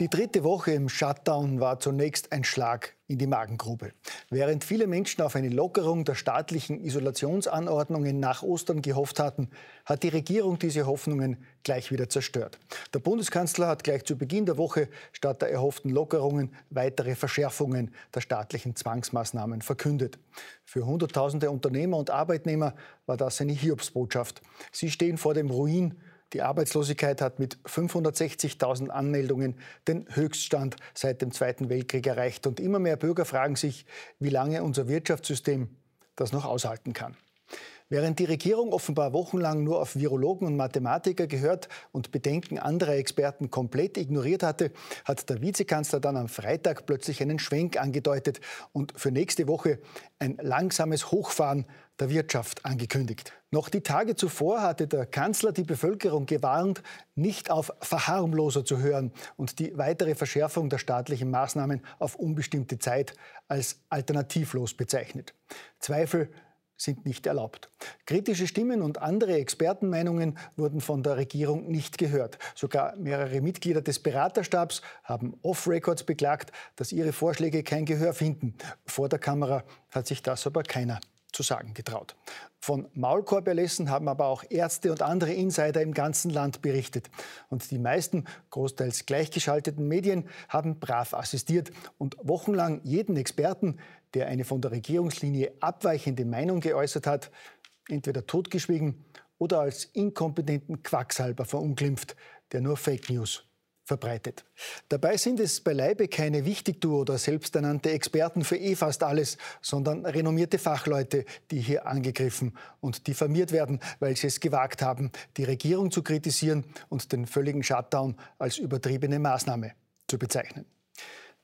Die dritte Woche im Shutdown war zunächst ein Schlag in die Magengrube. Während viele Menschen auf eine Lockerung der staatlichen Isolationsanordnungen nach Ostern gehofft hatten, hat die Regierung diese Hoffnungen gleich wieder zerstört. Der Bundeskanzler hat gleich zu Beginn der Woche statt der erhofften Lockerungen weitere Verschärfungen der staatlichen Zwangsmaßnahmen verkündet. Für Hunderttausende Unternehmer und Arbeitnehmer war das eine Hiobsbotschaft. Sie stehen vor dem Ruin die Arbeitslosigkeit hat mit 560.000 Anmeldungen den Höchststand seit dem Zweiten Weltkrieg erreicht. Und immer mehr Bürger fragen sich, wie lange unser Wirtschaftssystem das noch aushalten kann. Während die Regierung offenbar wochenlang nur auf Virologen und Mathematiker gehört und Bedenken anderer Experten komplett ignoriert hatte, hat der Vizekanzler dann am Freitag plötzlich einen Schwenk angedeutet und für nächste Woche ein langsames Hochfahren der Wirtschaft angekündigt. Noch die Tage zuvor hatte der Kanzler die Bevölkerung gewarnt, nicht auf Verharmloser zu hören und die weitere Verschärfung der staatlichen Maßnahmen auf unbestimmte Zeit als alternativlos bezeichnet. Zweifel sind nicht erlaubt. Kritische Stimmen und andere Expertenmeinungen wurden von der Regierung nicht gehört. Sogar mehrere Mitglieder des Beraterstabs haben off-Records beklagt, dass ihre Vorschläge kein Gehör finden. Vor der Kamera hat sich das aber keiner zu sagen getraut. Von Maulkorberlässen haben aber auch Ärzte und andere Insider im ganzen Land berichtet. Und die meisten, großteils gleichgeschalteten Medien haben brav assistiert und wochenlang jeden Experten, der eine von der Regierungslinie abweichende Meinung geäußert hat, entweder totgeschwiegen oder als inkompetenten Quacksalber verunglimpft, der nur Fake News verbreitet. Dabei sind es beileibe keine Wichtigtour oder selbsternannte Experten für eh fast alles, sondern renommierte Fachleute, die hier angegriffen und diffamiert werden, weil sie es gewagt haben, die Regierung zu kritisieren und den völligen Shutdown als übertriebene Maßnahme zu bezeichnen.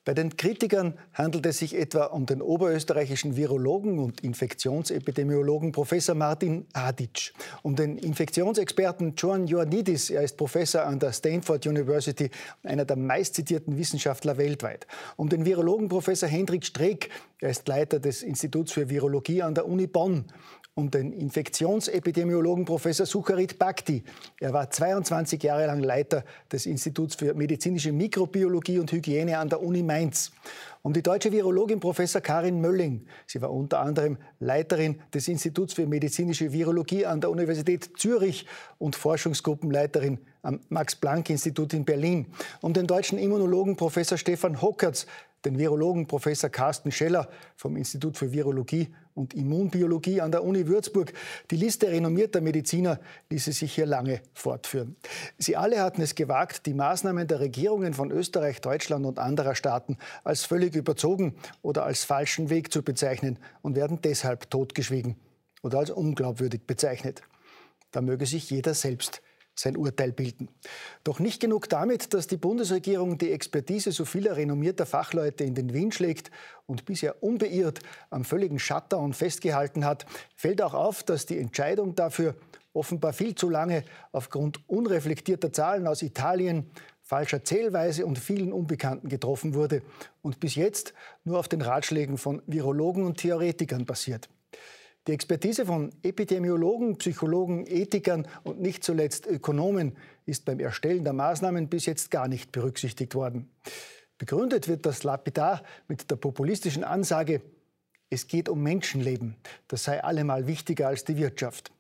Bei den Kritikern handelt es sich etwa um den oberösterreichischen Virologen und Infektionsepidemiologen Professor Martin Adic, um den Infektionsexperten John Ioannidis, er ist Professor an der Stanford University, einer der meistzitierten Wissenschaftler weltweit, um den Virologen Professor Hendrik Streeck, er ist Leiter des Instituts für Virologie an der Uni Bonn, um den Infektionsepidemiologen Professor Sucharit Bhakti. Er war 22 Jahre lang Leiter des Instituts für medizinische Mikrobiologie und Hygiene an der Uni Mainz. Um die deutsche Virologin Professor Karin Mölling. Sie war unter anderem Leiterin des Instituts für medizinische Virologie an der Universität Zürich und Forschungsgruppenleiterin am Max-Planck-Institut in Berlin. Um den deutschen Immunologen Professor Stefan Hockertz den Virologen Professor Carsten Scheller vom Institut für Virologie und Immunbiologie an der Uni Würzburg. Die Liste renommierter Mediziner ließe sich hier lange fortführen. Sie alle hatten es gewagt, die Maßnahmen der Regierungen von Österreich, Deutschland und anderer Staaten als völlig überzogen oder als falschen Weg zu bezeichnen und werden deshalb totgeschwiegen oder als unglaubwürdig bezeichnet. Da möge sich jeder selbst sein Urteil bilden. Doch nicht genug damit, dass die Bundesregierung die Expertise so vieler renommierter Fachleute in den Wind schlägt und bisher unbeirrt am völligen Shutdown festgehalten hat, fällt auch auf, dass die Entscheidung dafür offenbar viel zu lange aufgrund unreflektierter Zahlen aus Italien, falscher Zählweise und vielen Unbekannten getroffen wurde und bis jetzt nur auf den Ratschlägen von Virologen und Theoretikern basiert. Die Expertise von Epidemiologen, Psychologen, Ethikern und nicht zuletzt Ökonomen ist beim Erstellen der Maßnahmen bis jetzt gar nicht berücksichtigt worden. Begründet wird das lapidar mit der populistischen Ansage, es geht um Menschenleben, das sei allemal wichtiger als die Wirtschaft.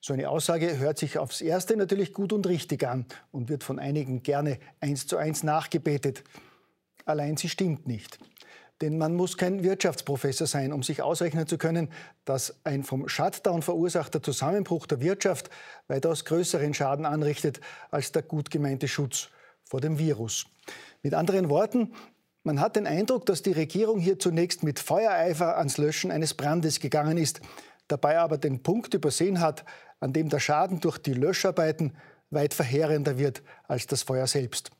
So eine Aussage hört sich aufs Erste natürlich gut und richtig an und wird von einigen gerne eins zu eins nachgebetet. Allein sie stimmt nicht. Denn man muss kein Wirtschaftsprofessor sein, um sich ausrechnen zu können, dass ein vom Shutdown verursachter Zusammenbruch der Wirtschaft weitaus größeren Schaden anrichtet als der gut gemeinte Schutz vor dem Virus. Mit anderen Worten, man hat den Eindruck, dass die Regierung hier zunächst mit Feuereifer ans Löschen eines Brandes gegangen ist, dabei aber den Punkt übersehen hat, an dem der Schaden durch die Löscharbeiten weit verheerender wird als das Feuer selbst.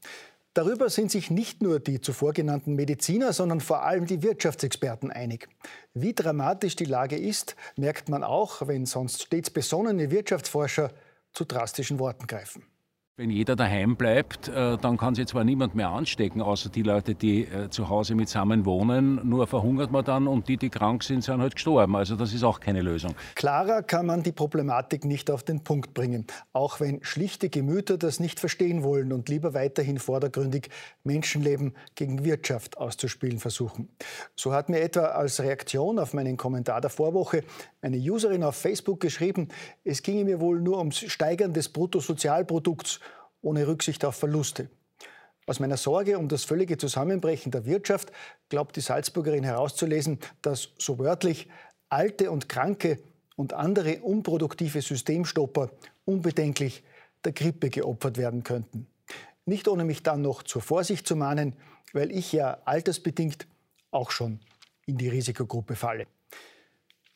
Darüber sind sich nicht nur die zuvor genannten Mediziner, sondern vor allem die Wirtschaftsexperten einig. Wie dramatisch die Lage ist, merkt man auch, wenn sonst stets besonnene Wirtschaftsforscher zu drastischen Worten greifen. Wenn jeder daheim bleibt, äh, dann kann sich zwar niemand mehr anstecken, außer die Leute, die äh, zu Hause mitsammen wohnen. Nur verhungert man dann und die, die krank sind, sind halt gestorben. Also das ist auch keine Lösung. Klarer kann man die Problematik nicht auf den Punkt bringen. Auch wenn schlichte Gemüter das nicht verstehen wollen und lieber weiterhin vordergründig Menschenleben gegen Wirtschaft auszuspielen versuchen. So hat mir etwa als Reaktion auf meinen Kommentar der Vorwoche eine Userin auf Facebook geschrieben, es ginge mir wohl nur ums Steigern des Bruttosozialprodukts ohne Rücksicht auf Verluste. Aus meiner Sorge um das völlige Zusammenbrechen der Wirtschaft glaubt die Salzburgerin herauszulesen, dass so wörtlich alte und kranke und andere unproduktive Systemstopper unbedenklich der Grippe geopfert werden könnten. Nicht ohne mich dann noch zur Vorsicht zu mahnen, weil ich ja altersbedingt auch schon in die Risikogruppe falle.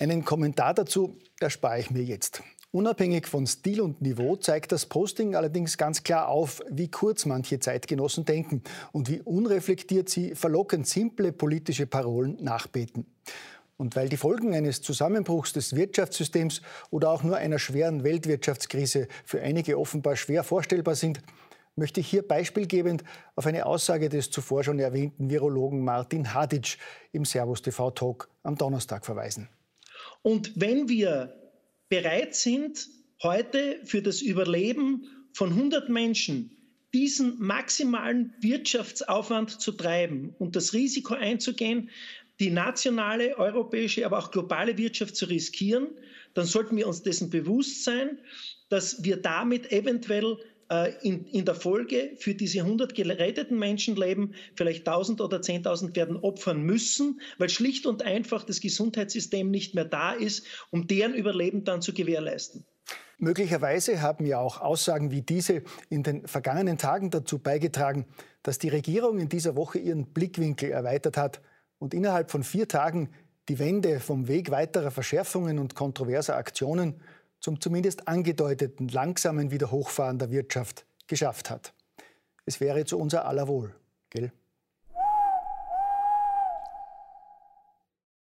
Einen Kommentar dazu erspare ich mir jetzt. Unabhängig von Stil und Niveau zeigt das Posting allerdings ganz klar auf, wie kurz manche Zeitgenossen denken und wie unreflektiert sie verlockend simple politische Parolen nachbeten. Und weil die Folgen eines Zusammenbruchs des Wirtschaftssystems oder auch nur einer schweren Weltwirtschaftskrise für einige offenbar schwer vorstellbar sind, möchte ich hier beispielgebend auf eine Aussage des zuvor schon erwähnten Virologen Martin Hadic im Servus TV Talk am Donnerstag verweisen. Und wenn wir bereit sind, heute für das Überleben von 100 Menschen diesen maximalen Wirtschaftsaufwand zu treiben und das Risiko einzugehen, die nationale, europäische, aber auch globale Wirtschaft zu riskieren, dann sollten wir uns dessen bewusst sein, dass wir damit eventuell in, in der Folge für diese 100 geretteten Menschenleben vielleicht 1000 oder 10.000 werden opfern müssen, weil schlicht und einfach das Gesundheitssystem nicht mehr da ist, um deren Überleben dann zu gewährleisten. Möglicherweise haben ja auch Aussagen wie diese in den vergangenen Tagen dazu beigetragen, dass die Regierung in dieser Woche ihren Blickwinkel erweitert hat und innerhalb von vier Tagen die Wende vom Weg weiterer Verschärfungen und kontroverser Aktionen zum zumindest angedeuteten langsamen Wiederhochfahren der Wirtschaft geschafft hat. Es wäre zu unser aller Wohl, gell?